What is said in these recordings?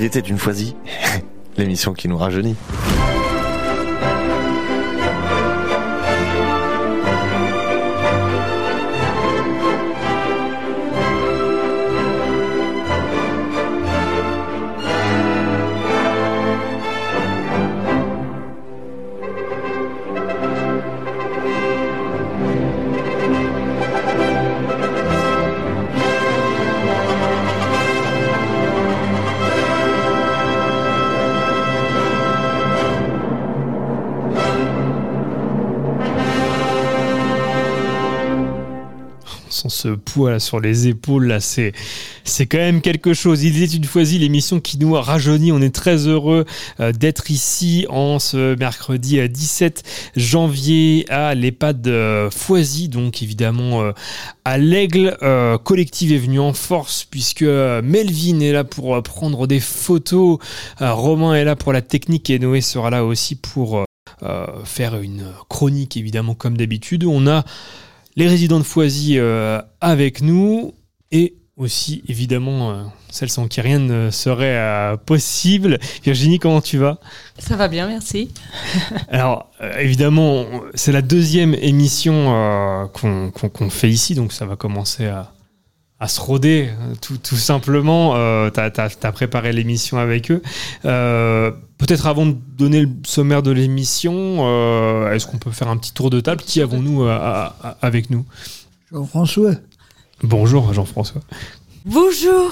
Il était une foisie, l'émission qui nous rajeunit. Sur les épaules là, c'est quand même quelque chose. Il était une fois-y l'émission qui nous a rajeuni. On est très heureux euh, d'être ici en ce mercredi 17 janvier à l'EHPAD euh, Foisy, donc évidemment euh, à l'Aigle. collective est venu en force puisque Melvin est là pour prendre des photos, Romain est là pour la technique et Noé sera là aussi pour faire une chronique évidemment comme d'habitude. On a les résidents de Foisy euh, avec nous et aussi évidemment euh, celles sans qui rien ne serait euh, possible. Virginie, comment tu vas? Ça va bien, merci. Alors évidemment, c'est la deuxième émission qu'on fait ici, donc ça va commencer à, à se roder, tout, tout simplement. Euh, tu as, préparé l'émission avec eux. Euh, peut-être avant de donner le sommaire de l'émission, euh, est-ce qu'on peut faire un petit tour de table? Qui avons-nous avec nous? Jean-François. Bonjour Jean-François. Bonjour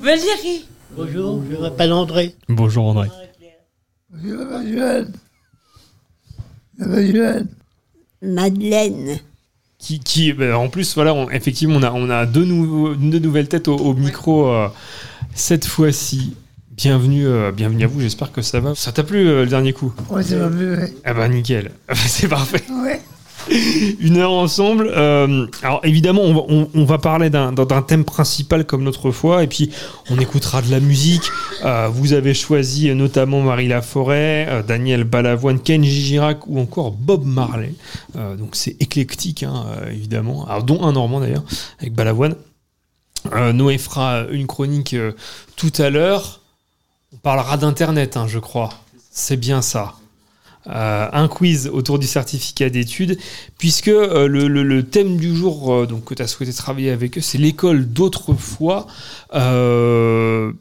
Valérie. Bonjour, je m'appelle André. Bonjour André. Madeleine qui, qui ben, en plus, voilà, effectivement, on a, on a deux, nouveaux, deux nouvelles têtes au, micro euh, cette fois-ci. Bienvenue, euh, bienvenue à vous. J'espère que ça va. Ça t'a plu euh, le dernier coup? Ouais, ça m'a plu. Ouais. Ah bah nickel. C'est parfait. Ouais. une heure ensemble. Euh, alors évidemment, on va, parler d'un thème principal comme l'autre fois, et puis on écoutera de la musique. Euh, vous avez choisi notamment Marie Laforêt, euh, Daniel Balavoine, Kenji Girac ou encore Bob Marley. donc c'est éclectique, hein, évidemment. Alors, dont un Normand d'ailleurs, avec Balavoine. Noé fera une chronique tout à l'heure. On parlera d'Internet, hein, je crois. C'est bien ça. Euh, un quiz autour du certificat d'études, puisque euh, le, thème du jour euh, donc, que tu as souhaité travailler avec eux, c'est l'école d'autrefois. alors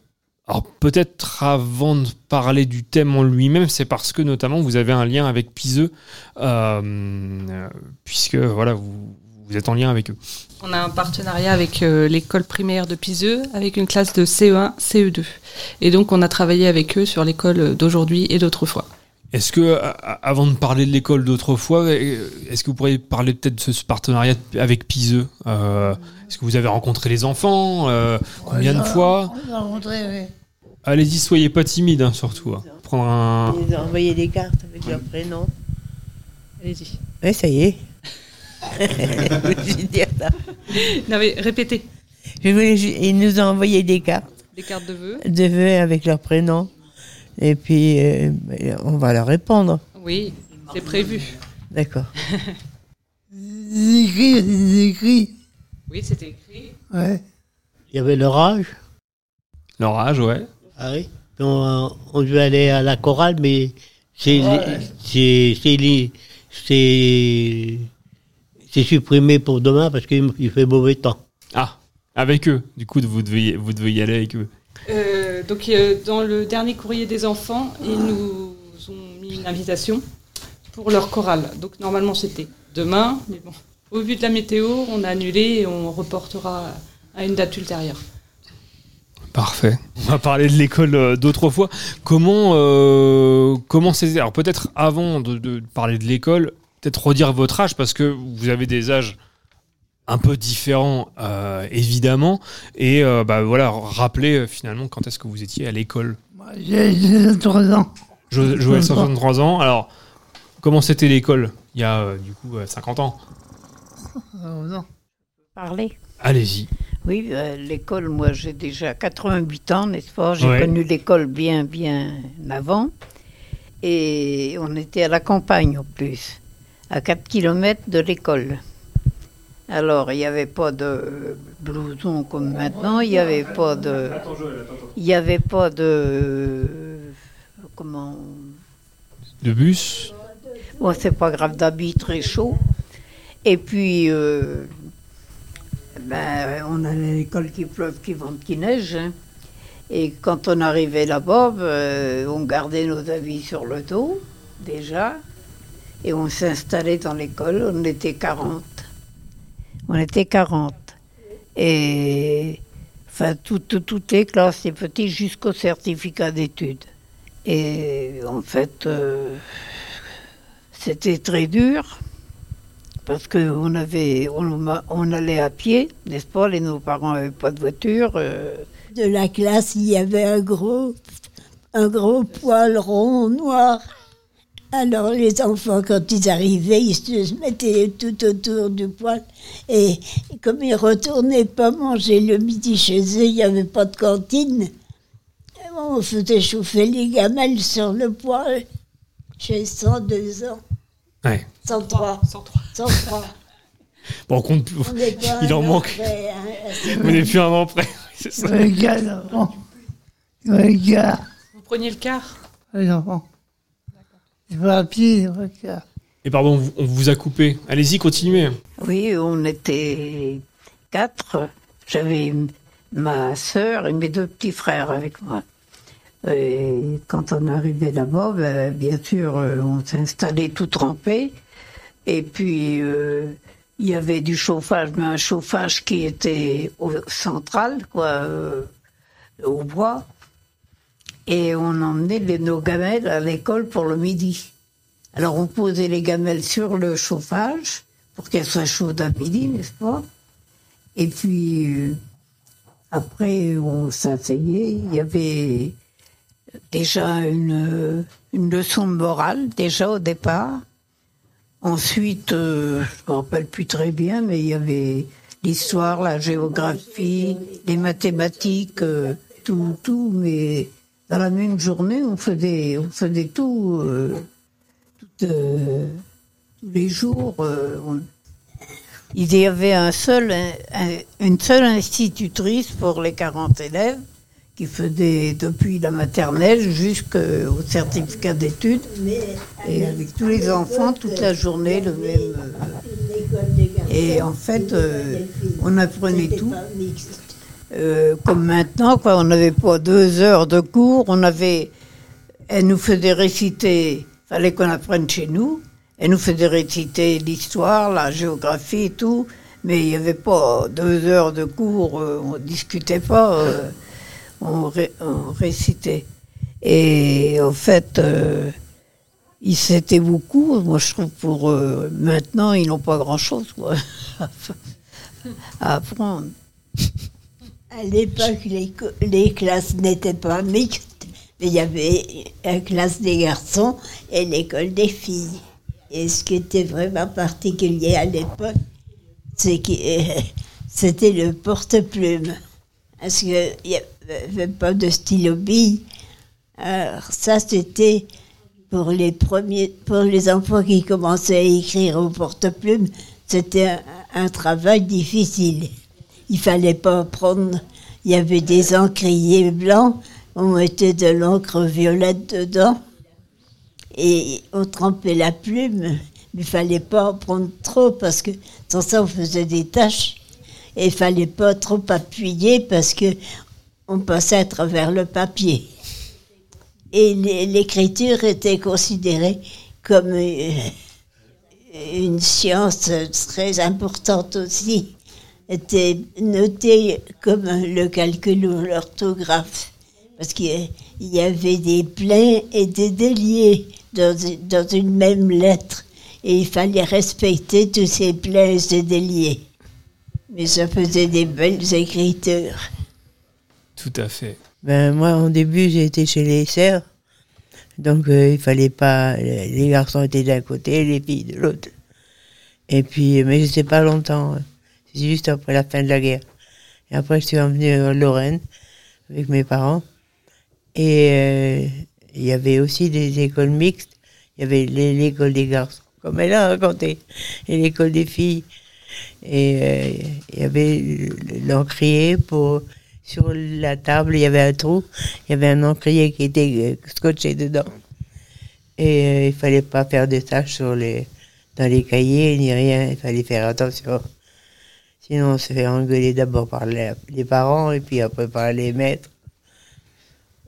peut-être avant de parler du thème en lui-même, c'est parce que notamment vous avez un lien avec Piseux, puisque voilà, vous, vous, êtes en lien avec eux. On a un partenariat avec l'école primaire de Piseux, avec une classe de CE1, CE2. Et donc on a travaillé avec eux sur l'école d'aujourd'hui et d'autrefois. Est-ce que, avant de parler de l'école d'autrefois, euh, est-ce que vous pourriez parler peut-être de ce partenariat avec Piseux euh, Est-ce que vous avez rencontré les enfants euh, Combien de fois Allez-y, soyez pas timide, hein, surtout. Hein. Prendre un... Ils ont envoyé des cartes avec leur prénom. Allez-y. Oui, ça y est. je dire ça. Non, mais répétez. Je voulais, ils nous ont envoyé des cartes. Des cartes de vœux De vœux avec leur prénom. Et puis, euh, on va leur répondre. Oui, c'est prévu. D'accord. écrit, écrit. Oui, c'était écrit. Ouais. Il y avait l'orage. L'orage, ouais. Ah oui. On, on, devait aller à la chorale, mais c'est c'est supprimé pour demain parce qu'il fait mauvais temps. Ah, avec eux. Du coup, vous devez, vous devez y aller avec eux. Euh, donc, euh, dans le dernier courrier des enfants, ils nous ont mis une invitation pour leur chorale. Donc, normalement, c'était demain, mais bon, au vu de la météo, on a annulé et on reportera à une date ultérieure. Parfait. On va parler de l'école euh, d'autrefois. Comment comment c'est Alors peut-être avant de parler de l'école, peut-être redire votre âge parce que vous avez des âges un peu différent, euh, évidemment. Et euh, bah, voilà, rappeler euh, finalement quand est-ce que vous étiez à l'école? J'ai 63 ans. Jouais 63 ans. Alors, comment c'était l'école il y a du coup 50 ans? Parler. Allez-y. Oui, l'école, moi j'ai déjà 88 ans, n'est-ce pas? J'ai connu l'école bien, bien avant. Et on était à la campagne en plus, à 4 km de l'école. Alors, il n'y avait pas de blouson comme maintenant, il n'y avait pas de. Il n'y avait pas de. Comment? De bus? Bon, c'est pas grave, d'habits très chaud. Et puis, euh, ben, on allait à l'école qui pleuve, qui vente, qui neige. hein. Et quand on arrivait là-bas, ben, on gardait nos habits sur le dos, déjà. Et on s'installait dans l'école, on était 40. On était 40. Et enfin, toutes, toutes les classes, les petits, jusqu'au certificat d'études. Et en fait, euh, c'était très dur parce qu'on avait, on, allait à pied, n'est-ce pas? Et nos parents n'avaient pas de voiture. euh, De la classe, il y avait un gros poil rond noir. Alors les enfants, quand ils arrivaient, ils se mettaient tout autour du poil. Et comme ils retournaient pas manger le midi chez eux, il n'y avait pas de cantine. On faisait chauffer les gamelles sur le poil. J'ai 102 ans. Ouais. 103. 103. 103. Bon, on compte plus. On Il en manque. près, hein, On n'est plus un an près. C'est ça. Regarde. Regarde. Vous preniez le car Laurent. Je à pied, regarde. Et pardon, on vous- on vous a coupé. Allez-y, continuez. Oui, on était quatre. J'avais ma sœur et mes deux petits frères avec moi. Et quand on arrivait là-bas, ben, bien sûr, euh, on s'installait tout trempé. Et puis, euh, il y avait du chauffage, mais un chauffage qui était au central, quoi, euh, au bois. Et on emmenait nos gamelles à l'école pour le midi. Alors on posait les gamelles sur le chauffage pour qu'elles soient chaudes à midi, n'est-ce pas? Et puis euh, après on s'asseyait, il y avait déjà une, une leçon de morale déjà au départ. Ensuite, euh, je me rappelle plus très bien, mais il y avait l'histoire, la géographie, les mathématiques, euh, tout, tout, mais dans la même journée, on faisait, on faisait tout. euh, euh, tous les jours. euh, Il y avait une seule institutrice pour les 40 élèves qui faisait depuis la maternelle jusqu'au certificat d'études. Et avec tous les enfants, toute la journée, le même. et en fait, on apprenait tout. Euh, comme maintenant, quoi, on n'avait pas deux heures de cours, on avait, elle nous faisait réciter, fallait qu'on apprenne chez nous, elle nous faisait réciter l'histoire, la géographie et tout, mais il n'y avait pas deux heures de cours, euh, on discutait pas, euh, on, ré- on récitait. Et en fait, ils s'étaient beaucoup, moi je trouve pour euh, maintenant, ils n'ont pas grand-chose à apprendre. À l'époque, les, classes n'étaient pas mixtes, mais il y avait la classe des garçons et l'école des filles. Et ce qui était vraiment particulier à l'époque, c'est que c'était le porte-plume. Parce qu'il n'y avait pas de stylo bille. Alors ça, c'était pour les premiers, pour les enfants qui commençaient à écrire au porte-plume, c'était un, un travail difficile. Il fallait pas prendre, il y avait des encriers blancs, on mettait de l'encre violette dedans et on trempait la plume, mais il fallait pas en prendre trop parce que sans ça on faisait des taches et il fallait pas trop appuyer parce que on passait à travers le papier. Et l'é- l'écriture était considérée comme euh, une science très importante aussi. Était notée comme le calcul ou l'orthographe. Parce qu'il y avait des pleins et des déliés dans, dans une même lettre. Et il fallait respecter tous ces pleins et ces déliés. Mais ça faisait des belles écritures. Tout à fait. Ben, moi, au début, été chez les sœurs. Donc, euh, il fallait pas. Les garçons étaient d'un côté, les filles de l'autre. Et puis, mais je sais pas longtemps. Juste après la fin de la guerre. Et après, je suis revenu en Lorraine avec mes parents. Et euh, il y avait aussi des écoles mixtes. Il y avait l'école des garçons, comme elle a raconté, et l'école des filles. Et euh, il y avait l'encrier pour sur la table, il y avait un trou, il y avait un encrier qui était euh, scotché dedans. Et euh, il fallait pas faire de tâches sur les, dans les cahiers ni rien, il fallait faire attention. Sinon, on se fait engueuler d'abord par les, les parents et puis après par les maîtres.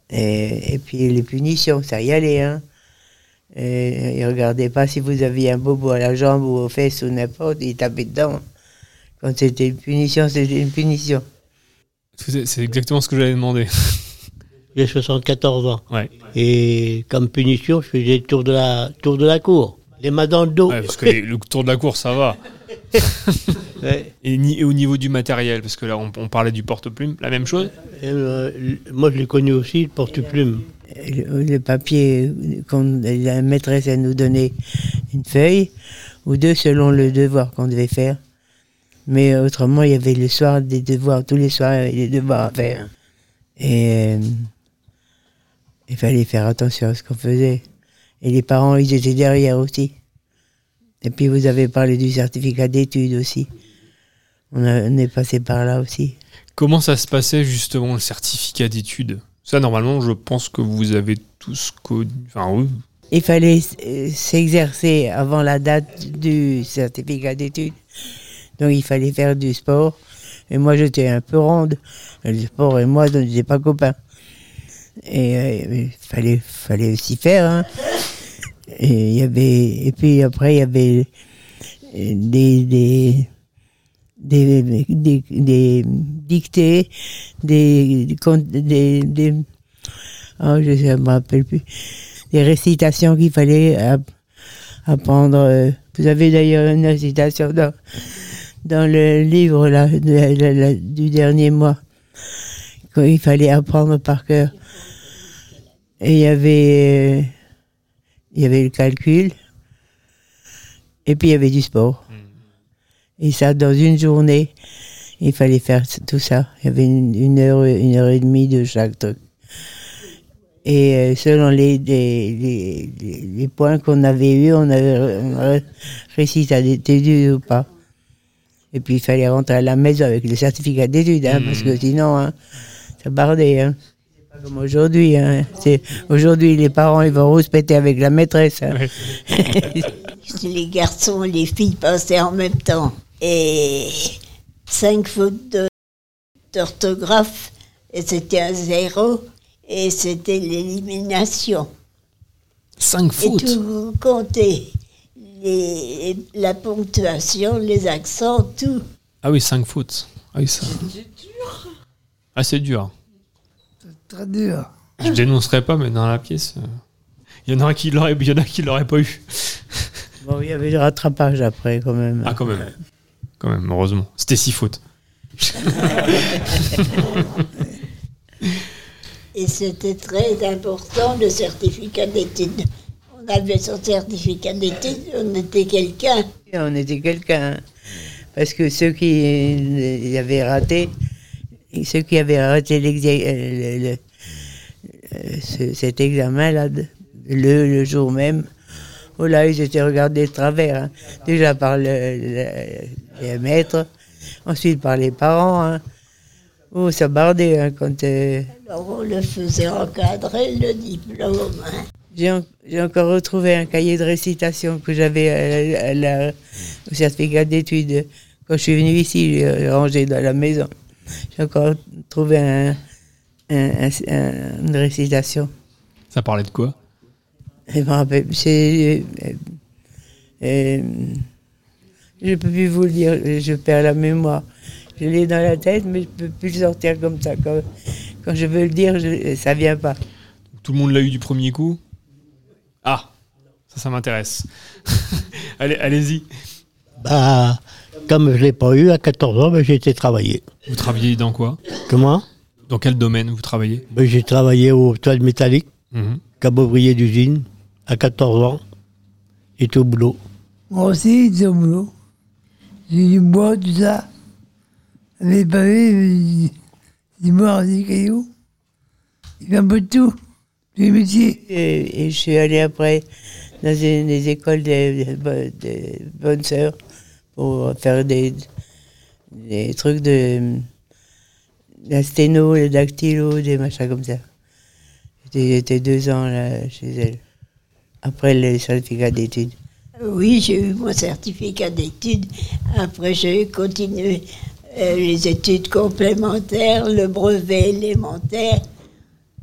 Et, et puis les punitions, ça y allait. Hein. Et, et regardez pas si vous aviez un bobo à la jambe ou aux fesses ou n'importe, il tapait dedans. Quand c'était une punition, c'était une punition. C'est exactement ce que j'avais demandé. J'ai 74 ans. Ouais. Et comme punition, je faisais le tour de la, tour de la cour. Les mains dans le dos. Ouais, parce que les- le tour de la course, ça va. Ouais. Et, ni- et au niveau du matériel, parce que là, on, on parlait du porte-plume, la même chose Et, euh, moi, je l'ai connu aussi, le porte-plume. le, le papier, qu'on, la maîtresse, elle nous donnait une feuille ou deux selon le devoir qu'on devait faire. Mais autrement, il y avait le soir des devoirs. Tous les soirs, il y avait des devoirs à faire. Et euh, il fallait faire attention à ce qu'on faisait. Et les parents, ils étaient derrière aussi. Et puis, vous avez parlé du certificat d'études aussi. On, a- on est passé par là aussi. Comment ça se passait justement le certificat d'études? Ça, normalement, je pense que vous avez tous connu. Enfin, oui. Il fallait euh, s'exercer avant la date du certificat d'études. Donc il fallait faire du sport. Et moi j'étais un peu ronde. Le sport et moi, on n'était pas copains. Et euh, il fallait, fallait aussi faire. hein. Et, il y avait, et puis après, il y avait des, des, des, des, des dictées, des, des, des, oh, je ne me rappelle plus des récitations qu'il fallait app- apprendre. euh. Vous avez d'ailleurs une récitation dans, dans le livre là, du dernier mois qu'il fallait apprendre par cœur. Et il y avait, euh, il y avait le calcul, et puis il y avait du sport. Et ça, dans une journée, il fallait faire tout ça. Il y avait une, une heure, une heure et demie de chaque truc. Et euh, selon les, les, les, les- points qu'on avait eus, on avait réussi à d'études ou pas. Et puis il fallait rentrer à la maison avec le certificat d'études, hein, parce que sinon, hein, ça bardait. Hein. C'est pas comme aujourd'hui. Hein. C'est- Aujourd'hui, les parents ils vont rouspéter avec la maîtresse. hein. Les garçons et les filles passaient en même temps. Et cinq fautes d'orthographe, et c'était un zéro, et c'était l'élimination. Cinq Et fautes tout compter. Les, la ponctuation, les accents, tout. Ah oui, cinq fautes. Ah oui, ça. Ah, c'est dur. Très dur. Je dénoncerai pas, mais dans la pièce, euh, il y en a qui l'auraient, il y en a qui l'auraient pas eu. Bon, il y avait le rattrapage après quand même. Ah, quand même. Quand même, heureusement. C'était six fautes. Et c'était très important, le certificat d'études. On avait son certificat d'études, on était quelqu'un. On était quelqu'un. Parce que ceux qui avaient raté, ceux qui avaient raté euh, le- le- euh, ce- cet examen-là, le, le jour même, oh là, ils étaient regardés de travers. hein. Déjà par le, le- les maîtres, ensuite par les parents. hein. Oh, ça bardait hein, quand. euh, Alors on le faisait encadrer, le diplôme. hein. J'ai en- j'ai encore retrouvé un cahier de récitation que j'avais à la- à la- au certificat d'études. Quand je suis venu ici, j'ai rangé dans la maison. J'ai encore trouvé un, un- un- un- une récitation. Ça parlait de quoi? Je me rappelle, c'est. euh, euh, je ne peux plus vous le dire, je perds la mémoire. Je l'ai dans la tête, mais je ne peux plus le sortir comme ça. Quand, quand je veux le dire, je- ça ne vient pas. Tout le monde l'a eu du premier coup? Ah, ça, ça m'intéresse. Allez, allez-y. Bah, comme je l'ai pas eu à 14 ans, ben, j'ai été travailler. Vous travaillez dans quoi? Comment? Dans quel domaine vous travaillez? Ben, J'ai travaillé au toile métallique, comme ouvrier d'usine, à 14 ans. J'étais au boulot. Moi aussi, j'étais au boulot. J'ai du bois, tout ça. Les pavés, du- du bois, des cailloux. Il fait un peu de tout. Tous les métiers. Et, et je suis allée après dans une des écoles des, des bo- des bonnes sœurs pour faire des, des trucs de la sténo, le dactylo, des machins comme ça. J'étais j'étais deux ans là chez elle. Après le certificat d'études. Oui, j'ai eu mon certificat d'études. Après, j'ai continué euh, les études complémentaires, le brevet élémentaire,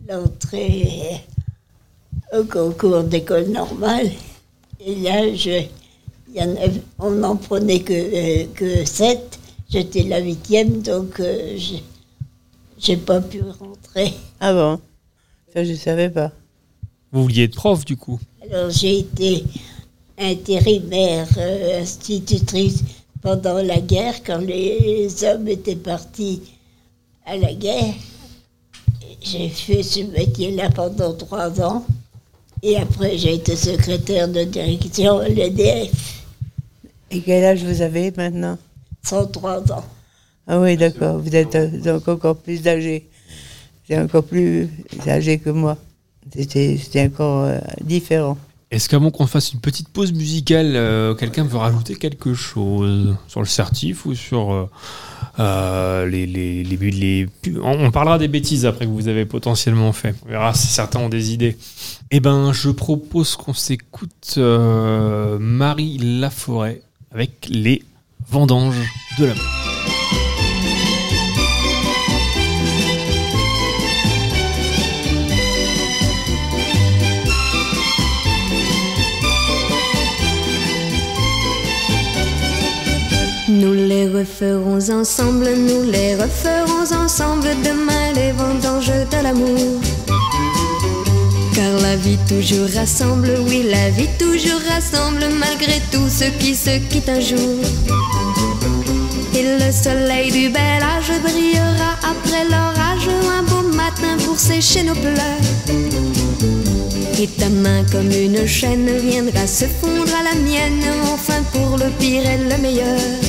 l'entrée au concours d'école normale. Et là, je, y en avait- on n'en prenait que, euh, que sept. J'étais la huitième, donc euh, j'ai- j'ai pas pu rentrer. Ah bon? Ça, je savais pas. Vous vouliez être prof du coup? Alors j'ai été intérimaire euh, institutrice pendant la guerre, quand les hommes étaient partis à la guerre. J'ai fait ce métier-là pendant trois ans. Et après, j'ai été secrétaire de direction à l'EDF, Et quel âge vous avez maintenant? 103 ans. Ah oui, d'accord. Vous êtes euh, donc encore plus âgé. C'est encore plus âgé que moi. C'était encore euh, différent. Est-ce qu'avant qu'on fasse une petite pause musicale, euh, quelqu'un veut rajouter quelque chose sur le certif ou sur euh, les, les, les, on, parlera des bêtises après que vous avez potentiellement fait. On verra si certains ont des idées. Eh ben, je propose qu'on s'écoute Marie Laforêt avec les vendanges de l'amour. Nous les referons ensemble, nous les referons ensemble demain les vendanges de l'amour. Car la vie toujours rassemble, oui la vie toujours rassemble malgré tout ce qui se quitte un jour. Et le soleil du bel âge brillera après l'orage un beau matin pour sécher nos pleurs. Et ta main comme une chaîne viendra se fondre à la mienne, enfin pour le pire et le meilleur.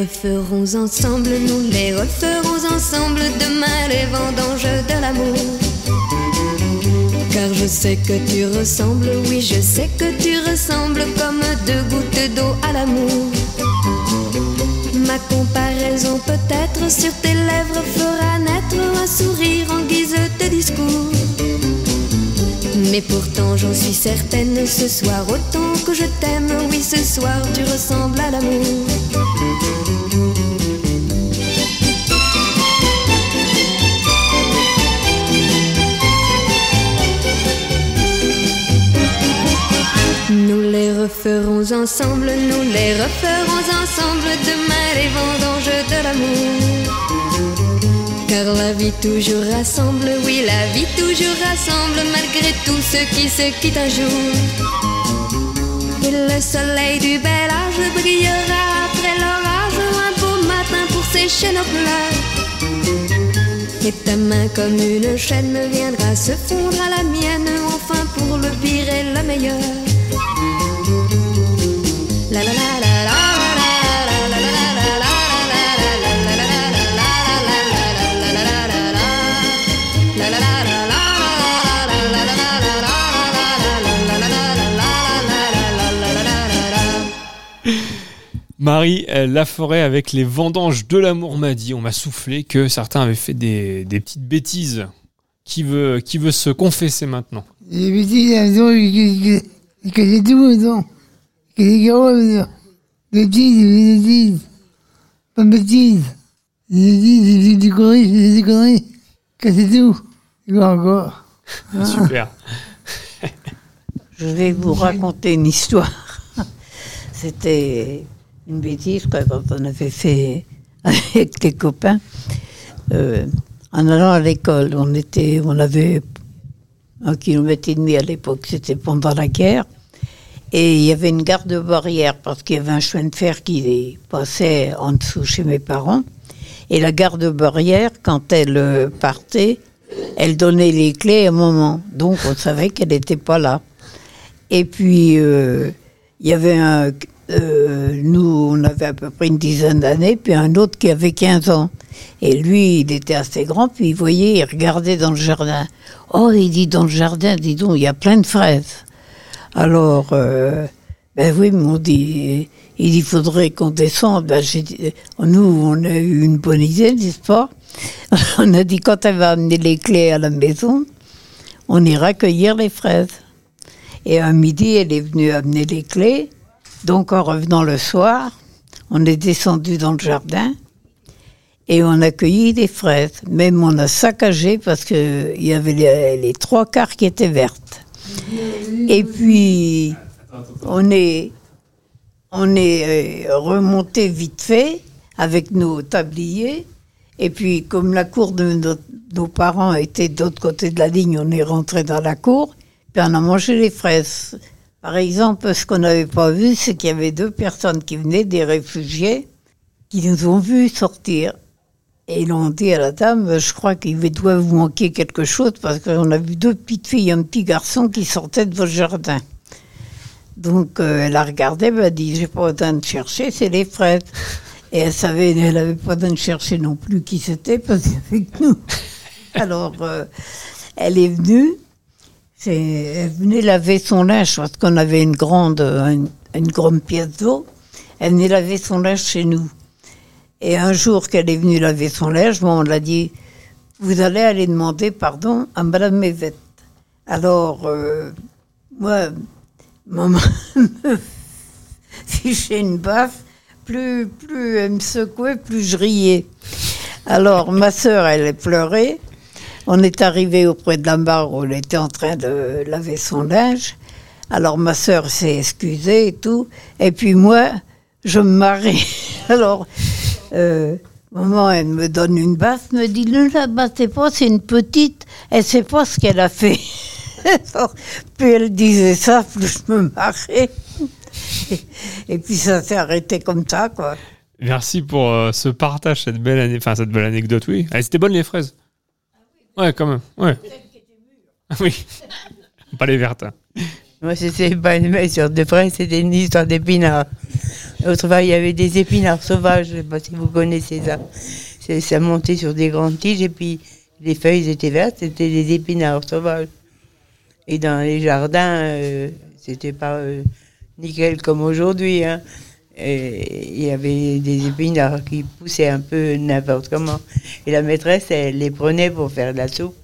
Referons ensemble, nous les referons ensemble demain les vendanges de l'amour. Car je sais que tu ressembles, oui je sais que tu ressembles comme deux gouttes d'eau à l'amour. Ma comparaison peut-être sur tes lèvres fera naître un sourire en guise de discours. Mais pourtant j'en suis certaine, ce soir autant que je t'aime, oui ce soir tu ressembles à l'amour. Referons ensemble, nous les referons ensemble demain les vendanges de l'amour. Car la vie toujours rassemble, oui la vie toujours rassemble malgré tout ce qui se quitte un jour. Et le soleil du bel âge brillera après l'orage un beau matin pour sécher nos pleurs. Et ta main comme une chaîne viendra se fondre à la mienne, enfin pour le pire et le meilleur. Marie euh, Laforêt avec les vendanges de l'amour m'a dit, on m'a soufflé que certains avaient fait des, des petites bêtises. Qui veut, qui veut se confesser maintenant? Les petits avions, que c'est tout, non Que les garons, des bêtises, des bêtises. Pas de bêtises. Des bêtises, des conneries, des conneries. Que c'est tout. Encore? Super. Je vais vous raconter une histoire. C'était une bêtise quand on avait fait avec les copains. Euh, en allant à l'école, on, était, on avait un kilomètre et demi à l'époque, c'était pendant la guerre. Et il y avait une garde barrière parce qu'il y avait un chemin de fer qui passait en dessous chez mes parents. Et la garde barrière, quand elle euh, partait, elle donnait les clés à un moment. Donc on savait qu'elle n'était pas là. Et puis, euh, il y avait un. Euh, nous, on avait à peu près une dizaine d'années, puis un autre qui avait 15 ans. Et lui, il était assez grand, puis il voyait, il regardait dans le jardin. Oh, il dit dans le jardin, dis donc, il y a plein de fraises. Alors, euh, ben oui, mais on dit, il faudrait qu'on descende. Ben, nous, on a eu une bonne idée, n'est-ce pas? On a dit, quand elle va amener les clés à la maison, on ira cueillir les fraises. Et un midi, elle est venue amener les clés. Donc, en revenant le soir, on est descendu dans le jardin et on a cueilli des fraises. Même on a saccagé parce qu'il y avait les, trois quarts qui étaient vertes. Et puis, on est, on est euh, remonté vite fait avec nos tabliers. Et puis, comme la cour de nos, nos parents était de l'autre côté de la ligne, on est rentré dans la cour, puis on a mangé les fraises. Par exemple, ce qu'on n'avait pas vu, c'est qu'il y avait deux personnes qui venaient, des réfugiés, qui nous ont vus sortir. Et ils ont dit à la dame, je crois qu'il doit vous manquer quelque chose, parce qu'on a vu deux petites filles et un petit garçon qui sortaient de votre jardin. Donc, euh, elle a regardé, elle a dit, j'ai pas besoin de chercher, c'est les fraises. Et elle savait, elle avait pas besoin de chercher non plus qui c'était, parce qu'il y avait nous. Alors, euh, elle est venue, elle venait laver son linge, parce qu'on avait une grande, une, une grande pièce d'eau. Elle venait laver son linge chez nous. Et un jour qu'elle est venue laver son linge, bon, on l'a dit, vous allez aller demander pardon à Madame Mévette. Alors, euh, moi, maman me fichait une baffe, plus, plus elle me secouait, plus je riais. Alors, ma sœur, elle pleurait. On est arrivé auprès de la barre où elle était en train de laver son linge. Alors, ma sœur s'est excusée et tout. Et puis moi, je me marrais. Alors, euh, maman, elle me donne une basse, me dit, ne la battez pas, c'est une petite, elle sait pas ce qu'elle a fait. Plus elle disait ça, plus je me marrais. Et, puis ça s'est arrêté comme ça, quoi. Merci pour euh, ce partage, cette belle, enfin, cette belle anecdote, oui. C'était bonne les fraises. Ouais, quand même. Ouais. Ah Oui. Pas les vertes. hein. Moi, c'était pas une mesure de fraises, c'était une histoire d'épinards. Autrefois, il y avait des épinards sauvages, je sais pas si vous connaissez ça. Ça montait sur des grandes tiges et puis les feuilles étaient vertes, c'était des épinards sauvages. Et dans les jardins, euh, c'était pas euh, nickel comme aujourd'hui. hein. Et Il y avait des épinards qui poussaient un peu n'importe comment. Et la maîtresse, elle les prenait pour faire de la soupe.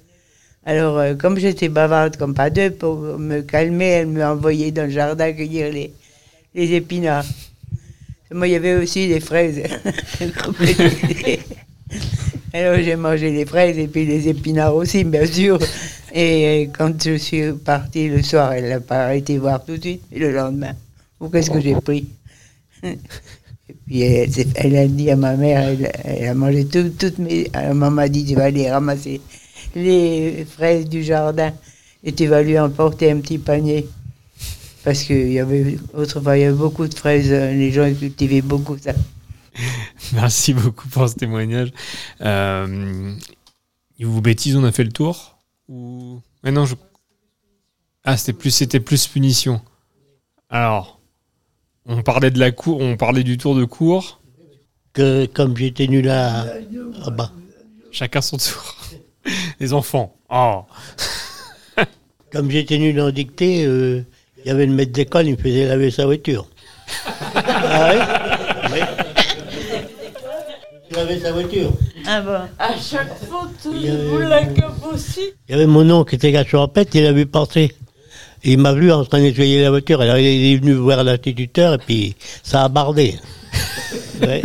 Alors, euh, comme j'étais bavarde comme pas deux, pour me calmer, elle me envoyait dans le jardin cueillir les, les épinards. Moi, il y avait aussi des fraises. Alors, j'ai mangé les fraises et puis les épinards aussi, bien sûr. Et euh, quand je suis partie le soir, elle n'a pas arrêté voir tout de suite. Et le lendemain, oh, qu'est-ce que j'ai pris? Et puis, elle, a dit à ma mère, elle, a mangé tout- toutes mes... Maman m'a dit, tu vas aller ramasser les fraises du jardin et tu vas lui emporter un petit panier. Parce qu'il y avait, autrefois, il y avait beaucoup de fraises, les gens cultivaient beaucoup ça. Merci beaucoup pour ce témoignage. Euh, vous bêtise, on a fait le tour Ou? Mais non, je... Ah, c'était plus, c'était plus punition. Alors, on parlait de la cour, on parlait du tour de cours. Que comme j'étais nul à. Chacun son tour. Les enfants. Oh. Comme j'étais nul en dictée, euh, il y avait le maître d'école, il me faisait laver sa voiture. ah oui Oui. Il lavait sa voiture. Ah bon À chaque fois, y avait- vous la cape aussi. Il y avait mon oncle qui était gâcheur en pète, il a vu passer. Et il m'a vu en train de nettoyer la voiture. Alors, il est venu voir l'instituteur et puis ça a bardé. Ouais.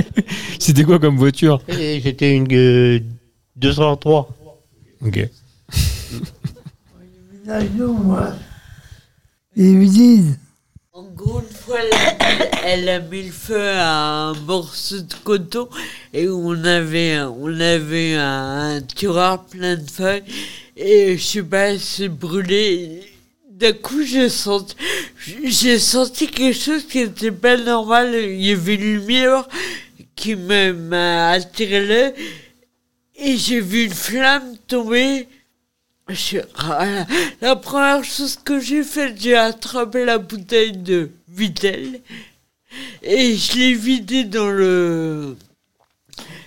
C'était quoi comme voiture Et C'était une euh, 203. Ok. Non, moi. Ils me disent, En gros, une fois, elle a, elle a mis le feu à un morceau de coton et on avait, un- on avait un, un tiroir plein de feuilles et je sais pas, elle s'est brûlée. D'un coup, j'ai senti, j'ai senti quelque chose qui était pas normal. Il y avait une lumière qui m'a attiré l'œil et j'ai vu une flamme tomber. Je- la, la première chose que j'ai faite, j'ai attrapé la bouteille de Vitel. Et je l'ai vidé dans le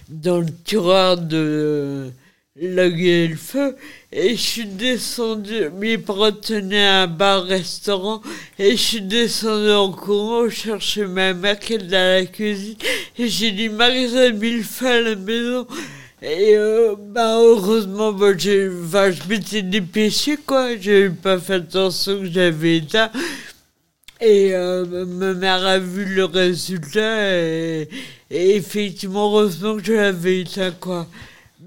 dans le tiroir de la gueule le feu et je suis descendu mes parents tenaient un bar-restaurant et je suis descendu en courant chercher ma mère qui est dans la cuisine et j'ai dit Marisa a mis le feu à la maison et euh, bah heureusement bah, j'ai, bah, je m'étais dépêché quoi j'avais pas fait attention que j'avais éteint et euh, ma mère a vu le résultat et, et effectivement, heureusement que je l'avais éteint, quoi.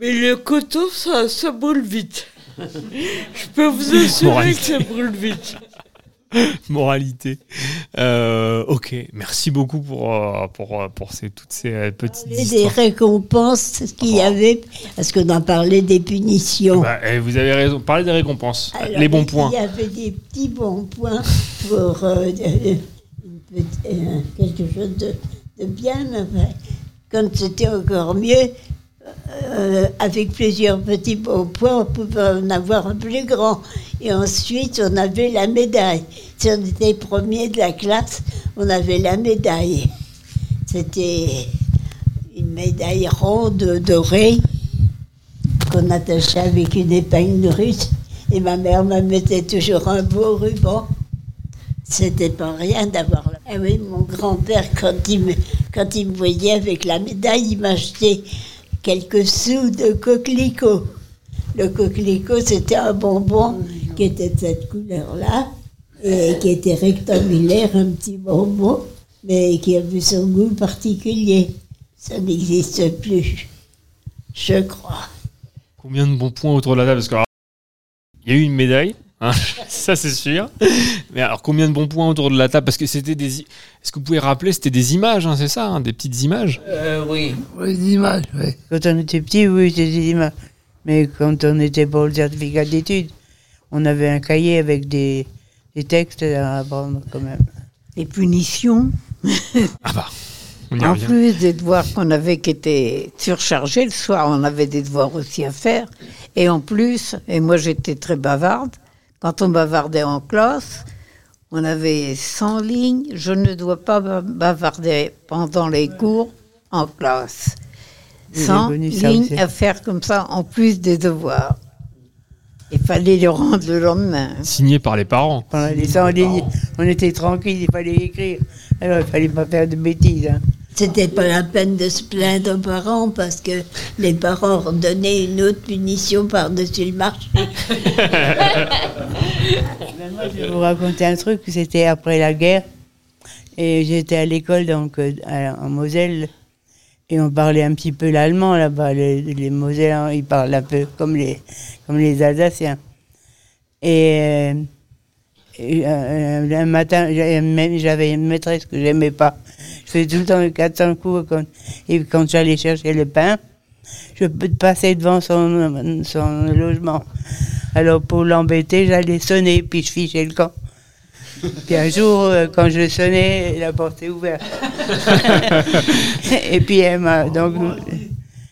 Mais le coton, ça, ça brûle vite. je peux vous assurer Moralité. que ça brûle vite. Moralité. Euh, ok, merci beaucoup pour, euh, pour, euh, pour ces, toutes ces petites Et des histoires. récompenses qu'il y avait, parce qu'on en parlait des punitions. Bah, eh, vous avez raison, parlez des récompenses, Alors, les bons points. Il y avait des petits bons points pour euh, euh, quelque chose de, de bien. mais Quand c'était encore mieux, euh, avec plusieurs petits points, on pouvait en avoir un plus grand. Et ensuite, on avait la médaille. Si on était premier de la classe, on avait la médaille. C'était une médaille ronde dorée qu'on attachait avec une épingle russe. Et ma mère me mettait toujours un beau ruban. C'était pas rien d'avoir. Ah oui, mon grand-père, quand il me voyait avec la médaille, il m'achetait quelques sous de coquelicot. Le coquelicot, c'était un bonbon qui était de cette couleur-là et qui était rectangulaire, un petit bonbon, mais qui avait son goût particulier. Ça n'existe plus, je crois. Combien de bons points autour de la table Parce que alors, il y a eu une médaille, hein, ça c'est sûr. Mais alors combien de bons points autour de la table? Parce que c'était des. i- Est-ce que vous pouvez rappeler C'était des images, hein, c'est ça, hein, des petites images? Euh, oui. Oui, des images, oui. Quand on était petit, oui, c'était des images. Mais quand on était pour le certificat d'études, on avait un cahier avec des, des textes à apprendre quand même. Les punitions. Ah bah, En plus des devoirs qu'on avait qui étaient surchargés, le soir on avait des devoirs aussi à faire. Et en plus, et moi j'étais très bavarde, quand on bavardait en classe, on avait 100 lignes, je ne dois pas ba- bavarder pendant les cours en classe. Oui, j'ai 100 connu ça lignes à faire comme ça en plus des devoirs. Il fallait les rendre le lendemain. Signé par les parents. Pendant les 100 lignes, on était tranquille, il fallait écrire. Alors il fallait pas faire de bêtises. hein. C'était pas la peine de se plaindre aux parents parce que les parents redonnaient une autre punition par-dessus le marché. Je vais vous raconter un truc, c'était après la guerre. Et j'étais à l'école donc euh, à- en Moselle. Et on parlait un petit peu l'allemand là-bas. Les, les Mosellans, ils parlent un peu comme les, comme les Alsaciens. Et, euh, et, euh, un matin, j'avais une maîtresse que j'aimais pas. Je faisais tout le temps 400 coups. Et quand j'allais chercher le pain, je passer devant son, logement. Alors pour l'embêter, j'allais sonner, puis je fichais le camp. Puis un jour, euh, quand je sonnais, la porte est ouverte. Et puis elle m'a donc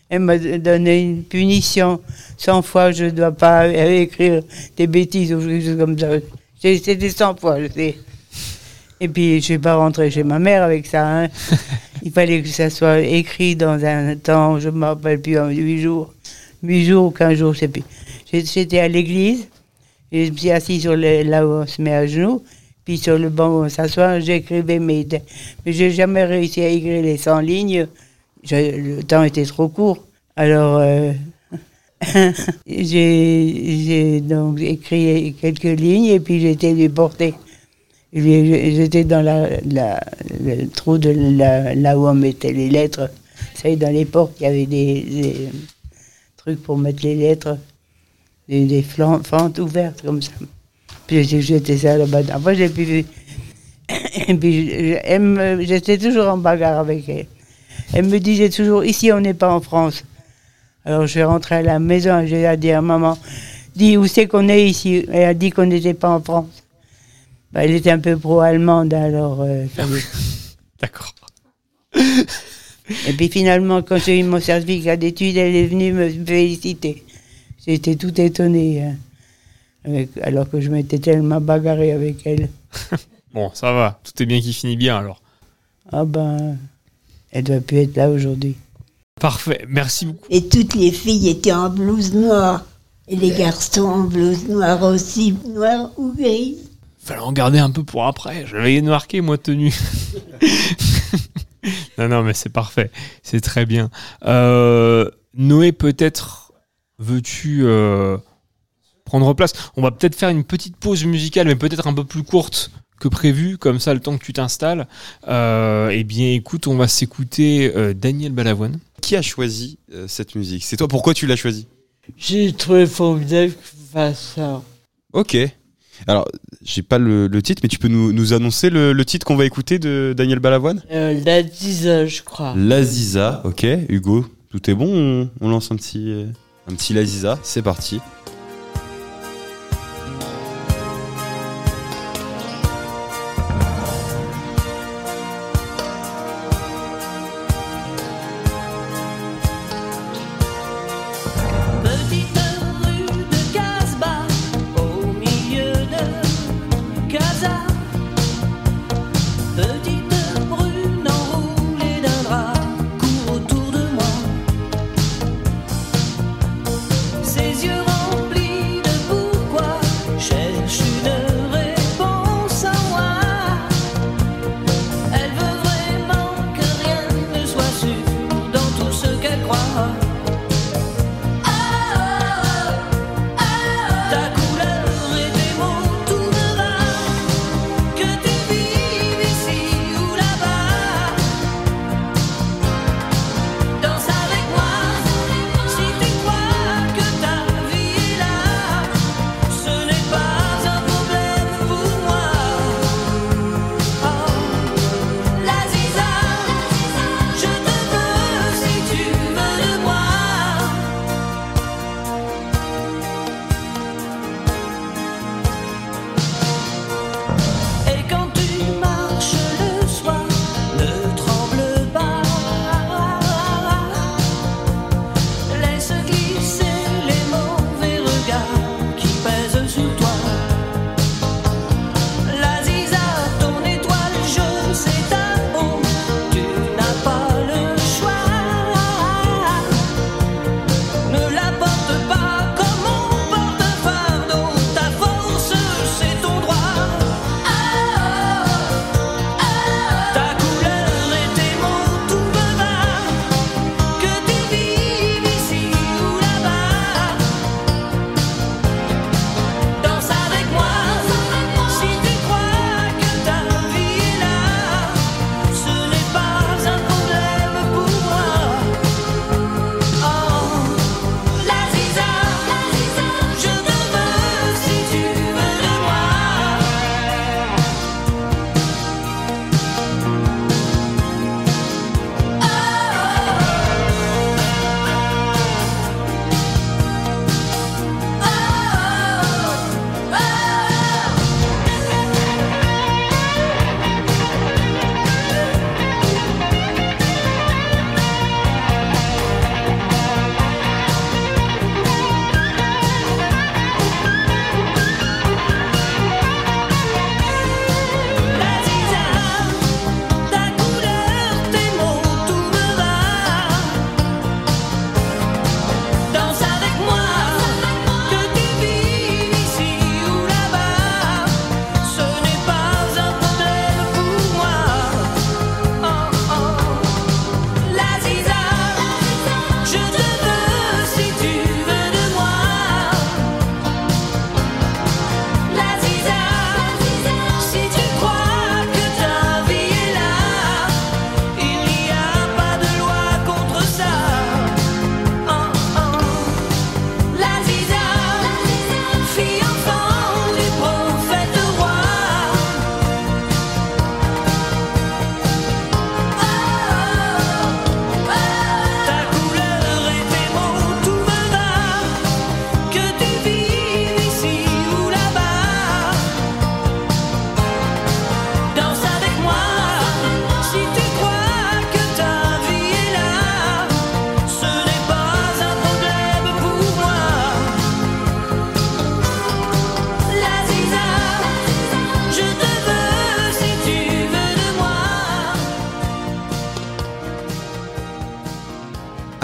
elle m'a donné une punition. 100 fois, je ne dois pas euh, écrire des bêtises ou quelque chose comme ça. C'était 100 fois, je sais. Et puis, je ne suis pas rentrée chez ma mère avec ça. hein. Il fallait que ça soit écrit dans un temps, je ne me rappelle plus, en 8 jours. 8 jours ou 15 jours, je sais plus. J'étais à l'église, je me suis assis sur le, là où on se met à genoux, puis sur le banc où on s'assoit, j'écrivais mes... Mais j'ai jamais réussi à écrire les 100 lignes. Je- le temps était trop court. Alors, euh, j'ai donc écrit quelques lignes et puis j'ai été lui porter. Et puis, J'étais dans la, la- le trou de la, là où on mettait les lettres. Vous savez, dans les portes, il y avait des, trucs pour mettre les lettres, des, fentes ouvertes comme ça. Puis j'ai jeté ça là-bas. Après, j'ai pu. Et puis, j'étais toujours en bagarre avec elle. Elle me disait toujours, ici, on n'est pas en France. Alors, je suis rentrée à la maison, j'ai dit à maman, dis où c'est qu'on est ici Elle a dit qu'on n'était pas en France. Bah, elle était un peu pro-allemande, alors. euh, D'accord. Et puis finalement, quand j'ai eu mon certificat d'études, elle est venue me féliciter. J'étais tout étonné, hein, avec- alors que je m'étais tellement bagarré avec elle. Bon, ça va. Tout est bien qui finit bien alors. Ah ben, elle doit plus être là aujourd'hui. Parfait. Merci beaucoup. Et toutes les filles étaient en blouse noire. Et les garçons en blouse noire aussi, noire ou grise. Fallait en garder un peu pour après. J'avais marqué, moi, tenue. non, non, mais c'est parfait. C'est très bien. Euh, Noé, peut-être veux-tu euh, prendre place? On va peut-être faire une petite pause musicale, mais peut-être un peu plus courte que prévu, comme ça, le temps que tu t'installes. Euh, eh bien, écoute, on va s'écouter euh, Daniel Balavoine. Qui a choisi euh, cette musique? C'est toi. Pourquoi tu l'as choisi? J'ai trouvé formidable qu'il fasse ça. Ok. Alors, j'ai pas le, le titre, mais tu peux nous, nous annoncer le, le titre qu'on va écouter de Daniel Balavoine? Euh, la 10 je crois. L'Aziza, ok. Hugo, tout est bon On, on lance un petit, euh, un petit L'Aziza, c'est parti.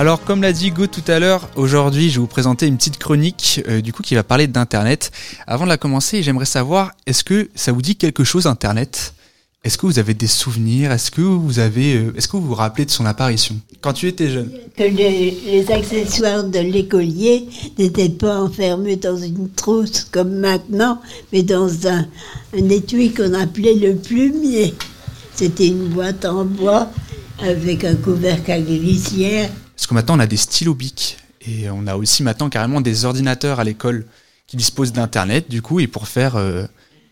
Alors, comme l'a dit Go tout à l'heure, aujourd'hui, je vais vous présenter une petite chronique, euh, du coup, qui va parler d'Internet. Avant de la commencer, j'aimerais savoir, est-ce que ça vous dit quelque chose, Internet? Est-ce que vous avez des souvenirs? Est-ce que vous avez, euh, est-ce que vous vous rappelez de son apparition? Quand tu étais jeune Que les, accessoires de l'écolier n'étaient pas enfermés dans une trousse comme maintenant, mais dans un, un étui qu'on appelait le plumier. C'était une boîte en bois avec un couvercle à glissière. Parce que maintenant, on a des stylos et on a aussi maintenant carrément des ordinateurs à l'école qui disposent d'Internet, du coup, et pour faire, euh,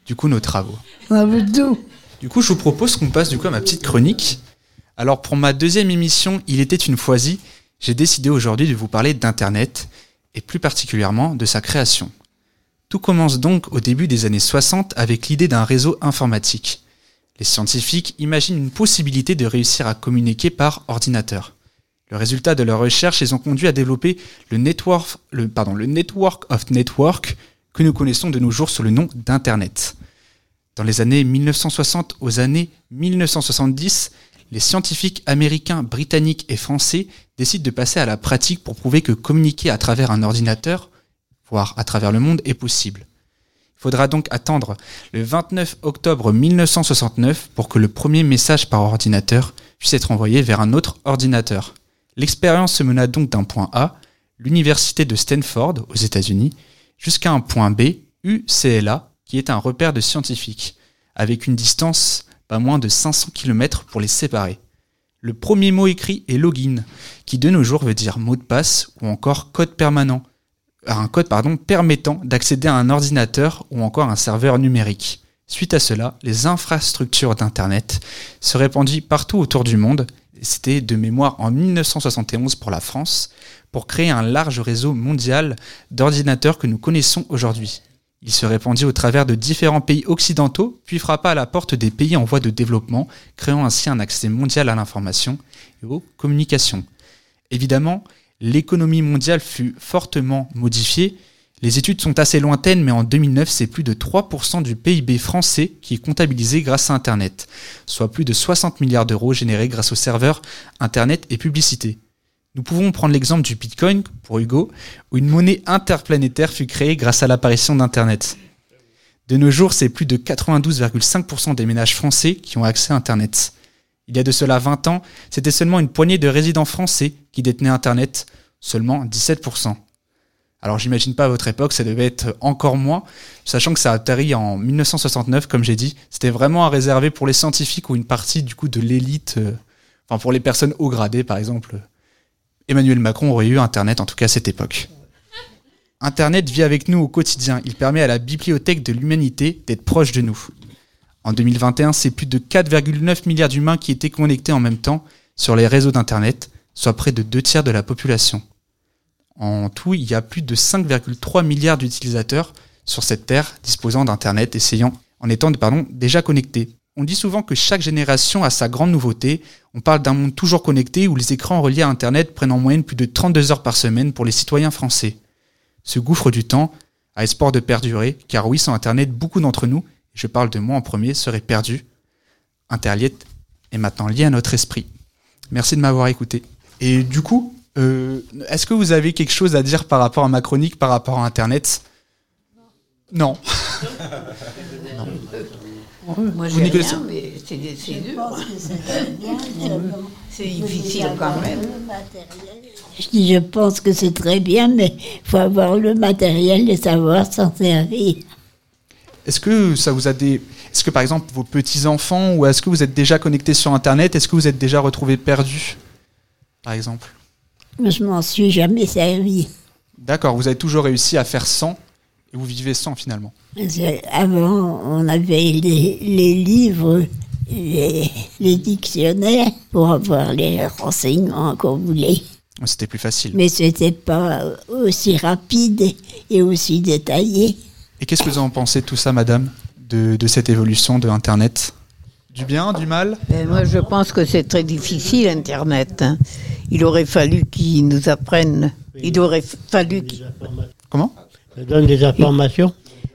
du coup, nos travaux. On a vu tout. Du coup, je vous propose qu'on passe du coup à ma petite chronique. Alors, pour ma deuxième émission, Il était une foisie, j'ai décidé aujourd'hui de vous parler d'Internet et plus particulièrement de sa création. Tout commence donc au début des années 60 avec l'idée d'un réseau informatique. Les scientifiques imaginent une possibilité de réussir à communiquer par ordinateur. Le résultat de leurs recherches les ont conduits à développer le network, le, pardon, le network of network que nous connaissons de nos jours sous le nom d'Internet. Dans les années 1960 aux années 1970, les scientifiques américains, britanniques et français décident de passer à la pratique pour prouver que communiquer à travers un ordinateur, voire à travers le monde, est possible. Il faudra donc attendre le 29 octobre 1969 pour que le premier message par ordinateur puisse être envoyé vers un autre ordinateur. L'expérience se mena donc d'un point A, l'université de Stanford aux États-Unis, jusqu'à un point B, UCLA, qui est un repère de scientifiques, avec une distance pas moins de 500 km pour les séparer. Le premier mot écrit est login, qui de nos jours veut dire mot de passe ou encore code permanent, un code permettant d'accéder à un ordinateur ou encore un serveur numérique. Suite à cela, les infrastructures d'Internet se répandirent partout autour du monde. C'était de mémoire en 1971 pour la France, pour créer un large réseau mondial d'ordinateurs que nous connaissons aujourd'hui. Il se répandit au travers de différents pays occidentaux, puis frappa à la porte des pays en voie de développement, créant ainsi un accès mondial à l'information et aux communications. Évidemment, l'économie mondiale fut fortement modifiée. Les études sont assez lointaines, mais en 2009, c'est plus de 3% du PIB français qui est comptabilisé grâce à Internet, soit plus de 60 milliards d'euros générés grâce aux serveurs Internet et publicité. Nous pouvons prendre l'exemple du Bitcoin, pour Hugo, où une monnaie interplanétaire fut créée grâce à l'apparition d'Internet. De nos jours, c'est plus de 92,5% des ménages français qui ont accès à Internet. Il y a de cela 20 ans, c'était seulement une poignée de résidents français qui détenaient Internet, seulement 17%. Alors j'imagine pas à votre époque, ça devait être encore moins, sachant que ça a atterri en 1969, comme j'ai dit. C'était vraiment à réserver pour les scientifiques ou une partie du coup de l'élite, euh, enfin pour les personnes haut gradées par exemple. Emmanuel Macron aurait eu Internet en tout cas à cette époque. Internet vit avec nous au quotidien. Il permet à la bibliothèque de l'humanité d'être proche de nous. En 2021, c'est plus de 4,9 milliards d'humains qui étaient connectés en même temps sur les réseaux d'Internet, soit près de deux tiers de la population. En tout, il y a plus de 5,3 milliards d'utilisateurs sur cette Terre disposant d'Internet, essayant, en étant pardon, déjà connectés. On dit souvent que chaque génération a sa grande nouveauté. On parle d'un monde toujours connecté où les écrans reliés à Internet prennent en moyenne plus de 32 heures par semaine pour les citoyens français. Ce gouffre du temps a espoir de perdurer, car oui, sans Internet, beaucoup d'entre nous, je parle de moi en premier, seraient perdus. Internet est maintenant lié à notre esprit. Merci de m'avoir écouté. Et du coup, euh, est-ce que vous avez quelque chose à dire par rapport à ma chronique, par rapport à Internet? Non. Moi, Vous j'ai rien, mais c'est dur. Je C'est difficile quand même. dis, je pense que c'est très bien, mais il faut avoir le matériel et savoir s'en servir. Est-ce que ça vous a des. Est-ce que par exemple vos petits-enfants, ou est-ce que vous êtes déjà connectés sur Internet? Est-ce que vous êtes déjà retrouvés perdus Par exemple? Je m'en suis jamais servi. D'accord, vous avez toujours réussi à faire sans, et vous vivez sans finalement. Avant, on avait les, les livres, les, les dictionnaires pour avoir les renseignements qu'on voulait. C'était plus facile. Mais c'était pas aussi rapide et aussi détaillé. Et qu'est-ce que vous en pensez de tout ça, madame de, de cette évolution de Internet? Du bien, du mal Ben, moi, je pense que c'est très difficile, Internet. hein. Il aurait fallu qu'ils nous apprennent. Il aurait fallu. qu'ils- Comment Ça donne des informations.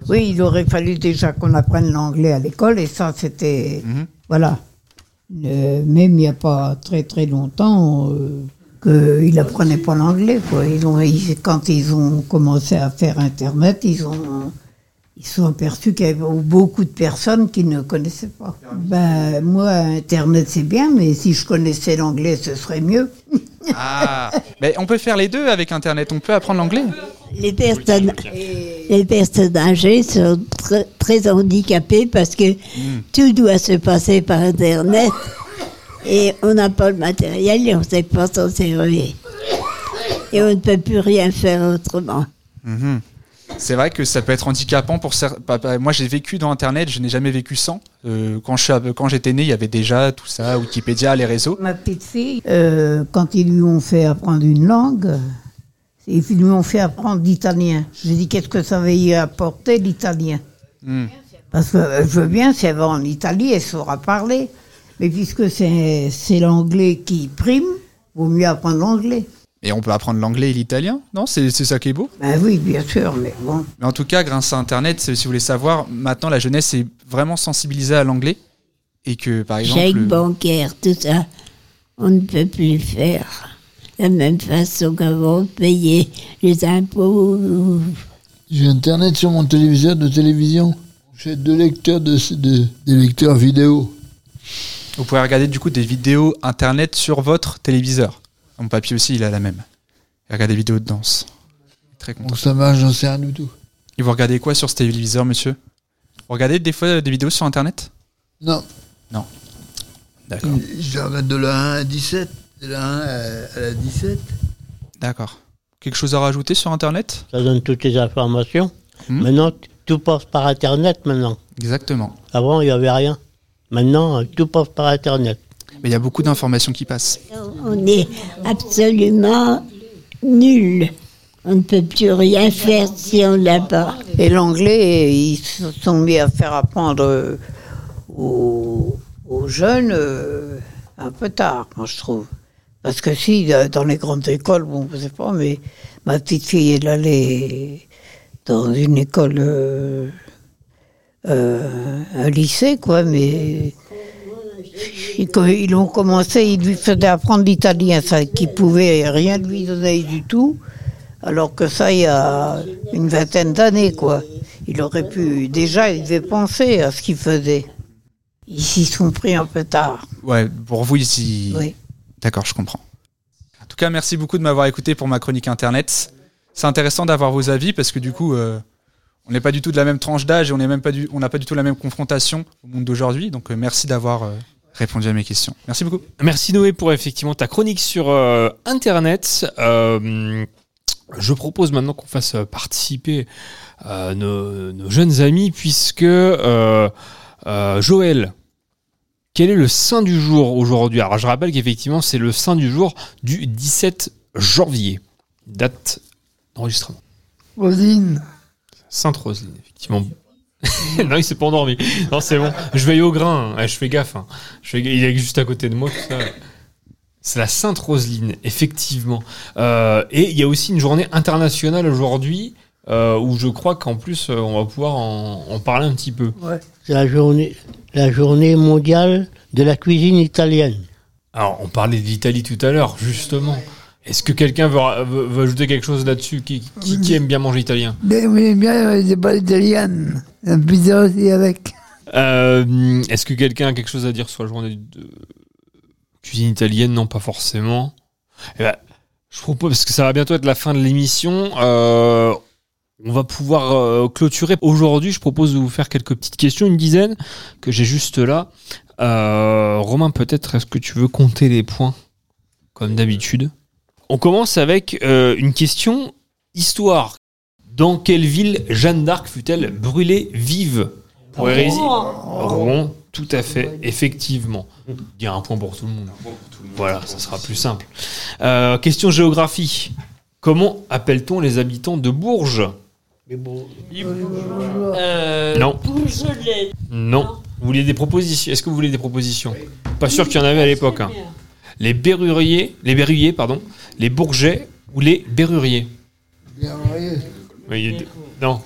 Oui, il aurait fallu déjà qu'on apprenne l'anglais à l'école, et ça, c'était. Mhm. Voilà. Euh, même il n'y a pas très très longtemps, euh, qu'ils n'apprenaient pas l'anglais. Ils ils- quand ils ont commencé à faire Internet, ils ont ils se sont aperçus qu'il y avait beaucoup de personnes qui ne connaissaient pas. Ben, moi, Internet, c'est bien, mais si je connaissais l'anglais, ce serait mieux. Ah, mais on peut faire les deux avec Internet. On peut apprendre l'anglais. Les personnes, les personnes âgées sont tr- très handicapées parce que tout doit se passer par Internet et on n'a pas le matériel et on ne sait pas s'en servir. Et on ne peut plus rien faire autrement. Mhm. C'est vrai que ça peut être handicapant pour certains. Moi, j'ai vécu dans Internet, je n'ai jamais vécu sans. Euh, quand je j'étais né, il y avait déjà tout ça, Wikipédia, les réseaux. Ma petite fille, euh, quand ils lui ont fait apprendre une langue, ils lui ont fait apprendre l'italien. J'ai dit, qu'est-ce que ça va y apporter, l'italien? Hmm. Parce que euh, je veux bien, si elle va en Italie, elle saura parler. Mais puisque c'est c'est l'anglais qui prime, vaut mieux apprendre l'anglais. Et on peut apprendre l'anglais et l'italien, non? C'est c'est ça qui est beau? Ben oui, bien sûr, mais bon. Mais en tout cas, grâce à Internet, si vous voulez savoir, maintenant la jeunesse est vraiment sensibilisée à l'anglais. Et que, par exemple. Chèque le- bancaire, tout ça, on ne peut plus faire. De la même façon qu'avant, payer les impôts. J'ai Internet sur mon téléviseur de télévision. J'ai deux lecteurs de, de- des lecteurs vidéo. Vous pouvez regarder du coup des vidéos internet sur votre téléviseur. Mon papy aussi, il a la même. Il regarde des vidéos de danse. Très content. Donc ça marche, j'en sais rien du tout. Et vous regardez quoi sur ce téléviseur, monsieur? Vous regardez des fois des vidéos sur internet? Non. Non. D'accord. Je regarde de la 1 à 17, de la 1 à, la 17. D'accord. Quelque chose à rajouter sur internet? Ça donne toutes les informations. Hmm? Maintenant, tout passe par Internet maintenant. Exactement. Avant, il n'y avait rien. Maintenant, euh, tout passe par Internet. Mais il y a beaucoup d'informations qui passent. On est absolument nul. On ne peut plus rien faire si on l'a pas. Et l'anglais, ils se sont mis à faire apprendre aux, aux jeunes euh, un peu tard, moi je trouve. Parce que si, dans les grandes écoles, bon, je sais pas, mais ma petite fille, elle allait dans une école, euh, euh, un lycée, quoi, mais ils ont commencé, ils lui faisaient apprendre l'italien, ça, qui pouvait rien lui donner du tout. Alors que ça, il y a une vingtaine d'années, quoi. Il aurait pu, déjà, il devait penser à ce qu'il faisait. Ils s'y sont pris un peu tard. Ouais, pour vous ici. Oui. D'accord, je comprends. En tout cas, merci beaucoup de m'avoir écouté pour ma chronique internet. C'est intéressant d'avoir vos avis parce que du coup, euh, on n'est pas du tout de la même tranche d'âge et on même pas du, on n'a pas du tout la même confrontation au monde d'aujourd'hui. Donc, euh, merci d'avoir euh, répondu à mes questions. Merci beaucoup. Merci Noé pour effectivement ta chronique sur euh, Internet. Euh, je propose maintenant qu'on fasse euh, participer euh, nos, nos jeunes amis puisque euh, euh, Joël, quel est le saint du jour aujourd'hui? Alors je rappelle qu'effectivement c'est le saint du jour du 17 janvier, date d'enregistrement. Rosine. Sainte Roseline, effectivement. non, il s'est pas endormi. Non, c'est bon. Je veille au grain. hein. Je fais gaffe. hein. Je fais... Il est juste à côté de moi, tout ça. C'est la Sainte Roseline, effectivement. Euh, et il y a aussi une journée internationale aujourd'hui euh, où je crois qu'en plus euh, on va pouvoir en, en parler un petit peu. C'est la journée, la journée mondiale de la cuisine italienne. Alors, on parlait de l'Italie tout à l'heure, justement. Est-ce que quelqu'un veut, veut- veut ajouter quelque chose là-dessus qui, qui- qui aime bien manger italien? Oui, bien, euh, c'est pas italienne. La pizza aussi avec. Euh, Est-ce que quelqu'un a quelque chose à dire sur la journée de cuisine italienne? Non, pas forcément. Eh ben, je propose, parce que ça va bientôt être la fin de l'émission, euh, on va pouvoir euh, clôturer. Aujourd'hui, je propose de vous faire quelques petites questions, une dizaine, que j'ai juste là. Romain, peut-être, est-ce que tu veux compter les points, comme d'habitude? On commence avec euh, une question histoire. Dans quelle ville Jeanne d'Arc fut-elle brûlée vive? Pour hérésie Rouen, tout à fait, effectivement. Il y a un point pour tout le monde. Voilà, ça sera plus simple. Euh, question géographie. Comment appelle-t-on les habitants de Bourges? Euh, Non. Non. Vous voulez des propositions? Est-ce que vous voulez des propositions? Pas sûr qu'il y en avait à l'époque. hein. Les berruriers, les berruyers, pardon, les bourgeais ou les berruriers Oui, a deux- Non.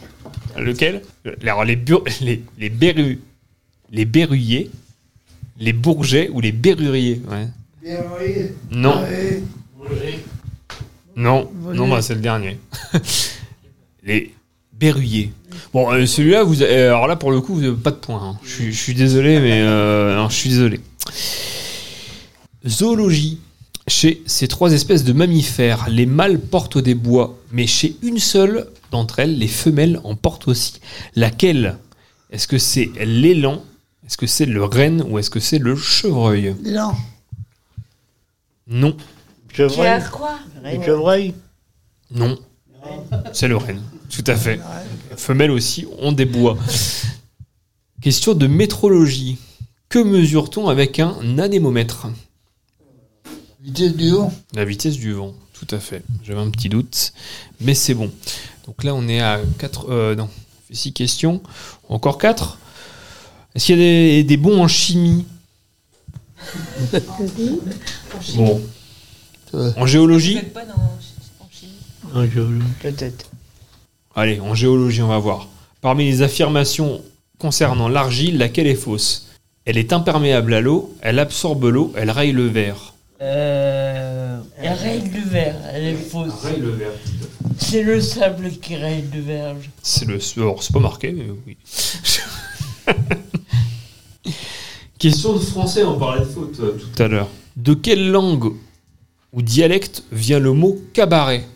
Lequel? Alors, les, bur- les, les, berru- les berruyers, les bourgeais ou les berruriers ouais. Non. Non, Vas-y. non, bah, c'est le dernier. les berruyers. Bon, euh, celui-là, vous, euh, alors là, pour le coup, vous avez pas de points. hein. Je, suis- je suis désolé, mais euh, non, je suis désolé. Zoologie. Chez ces trois espèces de mammifères, les mâles portent des bois, mais chez une seule d'entre elles, les femelles en portent aussi. Laquelle? Est-ce que c'est l'élan? Est-ce que c'est le renne? Ou est-ce que c'est le chevreuil? Non. Non. Chevreuil. quoi Les chevreuils Non. C'est le renne. Tout à fait. Femelles aussi ont des bois. Question de métrologie. Que mesure-t-on avec un anémomètre? Vitesse du vent La vitesse du vent. Tout à fait. J'avais un petit doute, mais c'est bon. Donc là, on est à 4. Euh, non, 6 questions. Encore 4. Est-ce qu'il y a des, des bons en chimie Bon. En géologie Un jeu. Peut-être. Allez, en géologie, on va voir. Parmi les affirmations concernant l'argile, laquelle est fausse? Elle est imperméable à l'eau, elle absorbe l'eau, elle raye le verre. Euh. Elle raye le verre, elle est fausse. le verre. C'est le sable qui raye le verre. C'est le. alors, c'est pas marqué, mais oui. Question de français, on parlait de faute euh, tout à l'heure. De quelle langue ou dialecte vient le mot cabaret?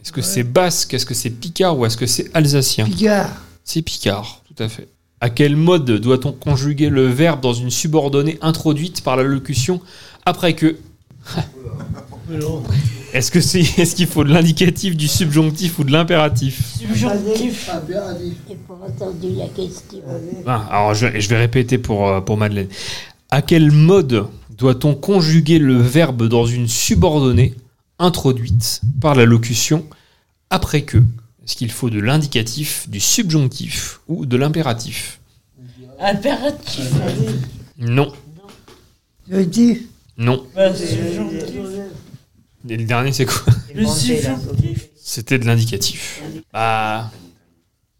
Est-ce que c'est basque, est-ce que c'est picard ou est-ce que c'est alsacien? Picard. C'est picard, tout à fait. À quel mode doit-on conjuguer le verbe dans une subordonnée introduite par la locution après que Est-ce que c'est est-ce qu'il faut de l'indicatif, du subjonctif ou de l'impératif? Subjonctif. J'ai pas entendu la question. Ah, alors je, je vais répéter pour, euh, pour Madeleine. À quel mode doit-on conjuguer le verbe dans une subordonnée introduite par la locution après que? Est-ce qu'il faut de l'indicatif, du subjonctif ou de l'impératif? Impératif. Non. Subjonctif. Non. Bah. Et le dernier, c'est quoi? Le subjonctif. C'était de l'indicatif. Bah.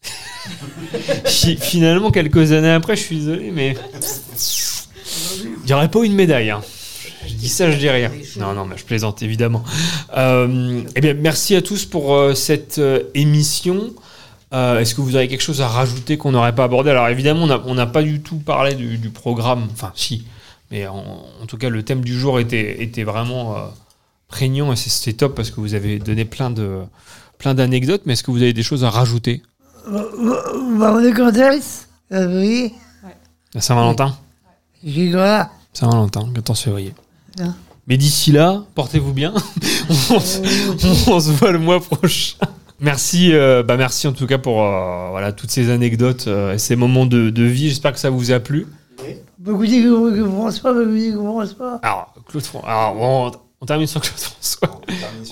Fi- Finalement, quelques années après, je suis désolé, mais. Il n'y aurait pas une médaille. hein. Je dis ça, je dis rien. Non, non, mais je plaisante, évidemment. Euh, eh bien, merci à tous pour euh, cette euh, émission. Euh, Est-ce que vous avez quelque chose à rajouter qu'on n'aurait pas abordé? Alors, évidemment, on n'a on n'a pas du tout parlé du, du programme. Enfin, si. Mais en, en tout cas, le thème du jour était, était vraiment euh, prégnant et c'est- c'était top parce que vous avez donné plein de plein d'anecdotes. Mais est-ce que vous avez des choses à rajouter? Février à Saint-Valentin? J'ai quoi Saint-Valentin, 14 février. Non. Mais d'ici là, portez-vous bien. on, se, on se voit le mois prochain. Merci, euh, bah merci en tout cas pour euh, voilà, toutes ces anecdotes euh, et ces moments de, de vie. J'espère que ça vous a plu. Beaucoup que François, beaucoup dit que François. Alors, Claude Fran- alors, on, on termine sur Claude François.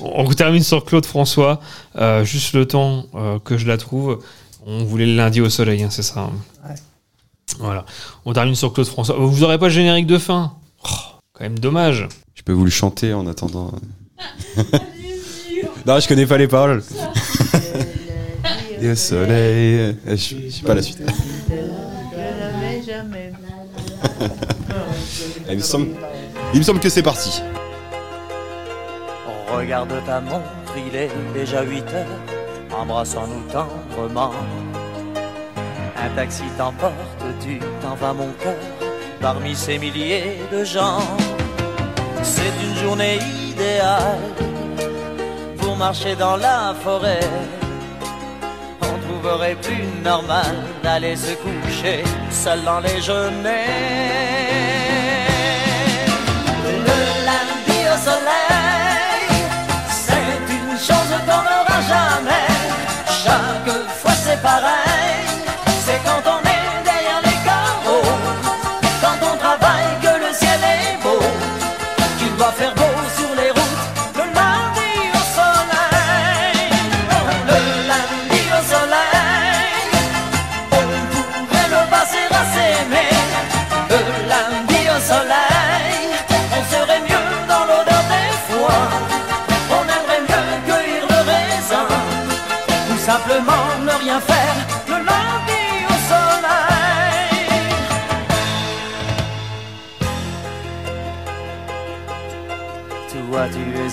On, termine sur Claude François. Euh, juste le temps euh, que je la trouve. On voulait le lundi au soleil, hein, c'est ça. hein. Ouais. Voilà. On termine sur Claude François. Vous aurez pas le générique de fin? Oh, Quand même dommage. Je peux vous le chanter en attendant. non, je connais pas les paroles. Et au soleil. Je, je sais pas la suite. Il, me semble, il me semble que c'est parti. Regarde ta montre, il est déjà 8 heures, embrassons-nous tendrement. Un taxi t'emporte, tu t'en vas mon cœur, parmi ces milliers de gens. C'est une journée idéale pour marcher dans la forêt. On trouverait plus normal d'aller se coucher seul dans les genêts. Le lundi au soleil, c'est une chose qu'on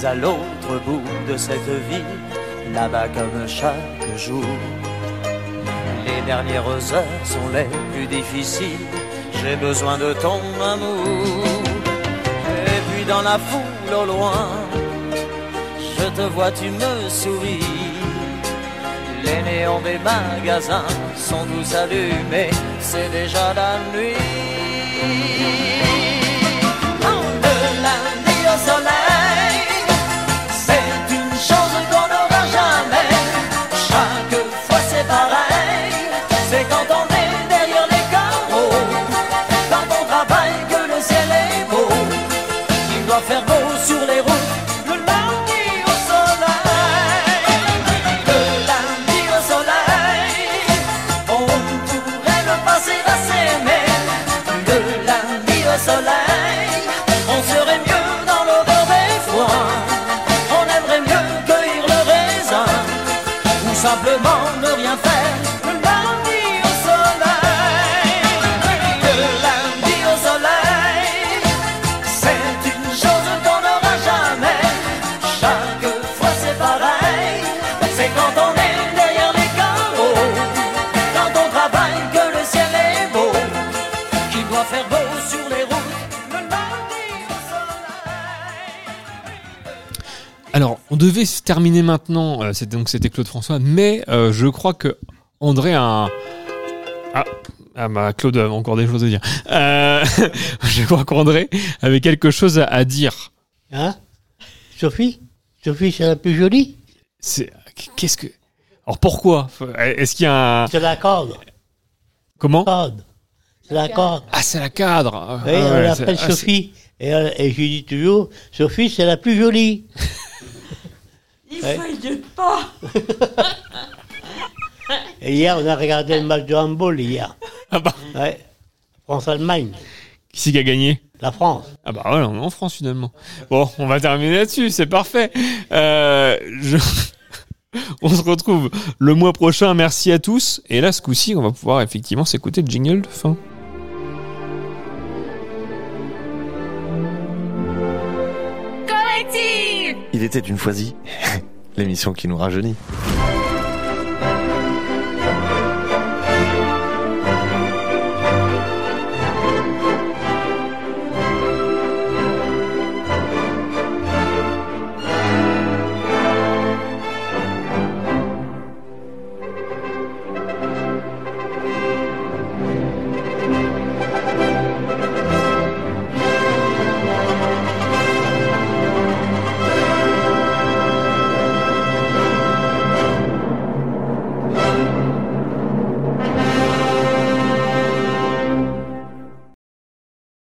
À l'autre bout de cette vie, là-bas comme chaque jour. Les dernières heures sont les plus difficiles, j'ai besoin de ton amour. Et puis dans la foule au loin, je te vois, tu me souris. Les néons des magasins sont tous allumés, c'est déjà la nuit. Lundi au soleil, simplement devait se terminer maintenant. euh, c'était donc c'était Claude François, mais euh, je crois que André a un... ah ah bah Claude a encore des choses à dire. Euh, je crois qu'André avait quelque chose à, à dire. Hein? Sophie? Sophie, c'est la plus jolie C'est qu'est-ce que alors pourquoi? Est-ce qu'il y a un C'est la corde. comment? C'est la corde. Ah c'est la cadre. Oui, Ah on ouais, l'appelle ah, Sophie. Et, et je lui dis toujours, Sophie, c'est la plus jolie. Il faille pas. Et hier, on a regardé le match de handball hier. Ah bah. Ouais. France-Allemagne. Qui c'est qui a gagné? La France. Ah bah ouais, on est en France finalement. Bon, on va terminer là-dessus, c'est parfait. Euh, je... on se retrouve le mois prochain, merci à tous. Et là, ce coup-ci, on va pouvoir effectivement s'écouter le jingle de fin. Était une fois-y, l'émission qui nous rajeunit.